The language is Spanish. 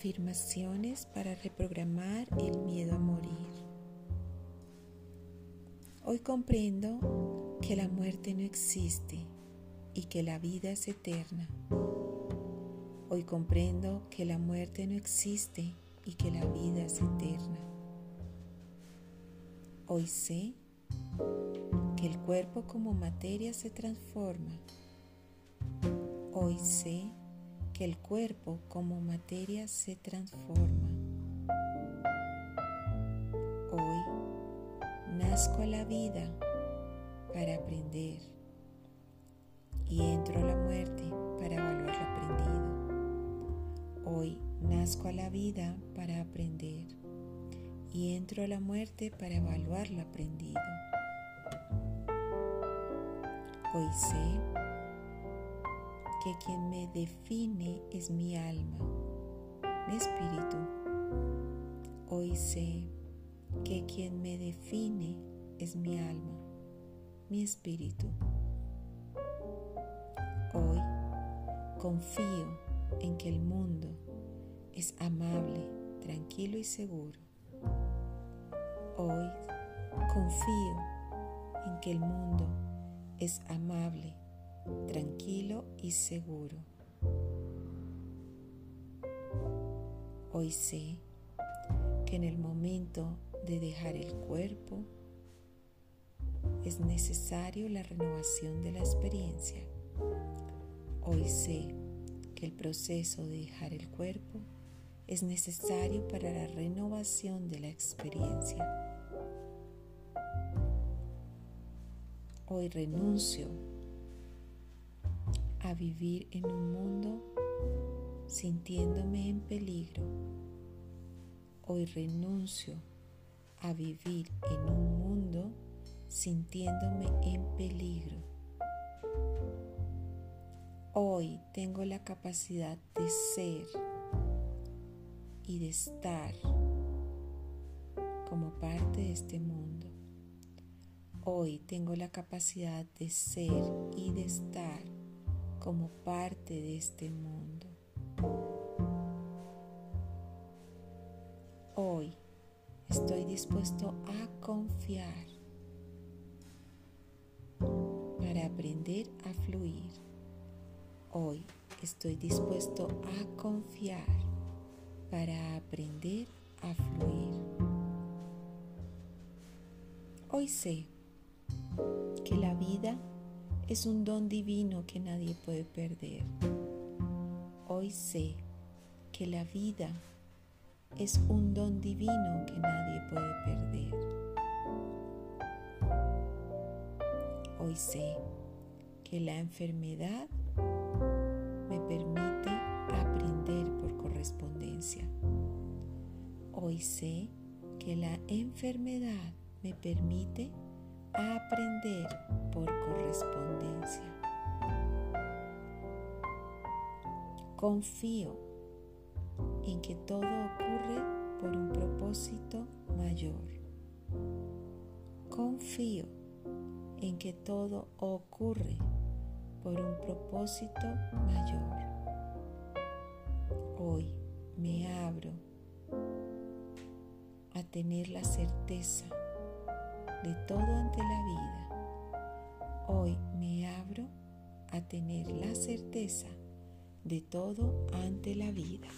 Afirmaciones para reprogramar el miedo a morir. Hoy comprendo que la muerte no existe y que la vida es eterna. Hoy comprendo que la muerte no existe y que la vida es eterna. Hoy sé que el cuerpo como materia se transforma. Hoy sé que el cuerpo como materia se transforma. Hoy nazco a la vida para aprender y entro a la muerte para evaluar lo aprendido. Hoy nazco a la vida para aprender y entro a la muerte para evaluar lo aprendido. Hoy sé que quien me define es mi alma, mi espíritu. Hoy sé que quien me define es mi alma, mi espíritu. Hoy confío en que el mundo es amable, tranquilo y seguro. Hoy confío en que el mundo es amable, tranquilo y seguro. Hoy sé que en el momento de dejar el cuerpo es necesario la renovación de la experiencia. Hoy sé que el proceso de dejar el cuerpo es necesario para la renovación de la experiencia. Hoy renuncio a vivir en un mundo sintiéndome en peligro. Hoy renuncio a vivir en un mundo sintiéndome en peligro. Hoy tengo la capacidad de ser y de estar como parte de este mundo. Hoy tengo la capacidad de ser y de estar como parte de este mundo. Hoy estoy dispuesto a confiar para aprender a fluir. Hoy estoy dispuesto a confiar para aprender a fluir. Hoy sé que la vida es un don divino que nadie puede perder. Hoy sé que la vida es un don divino que nadie puede perder. Hoy sé que la enfermedad me permite aprender por correspondencia. Hoy sé que la enfermedad me permite aprender por correspondencia. Confío en que todo ocurre por un propósito mayor. Confío en que todo ocurre por un propósito mayor. Hoy me abro a tener la certeza de todo ante la vida. Hoy me abro a tener la certeza de todo ante la vida.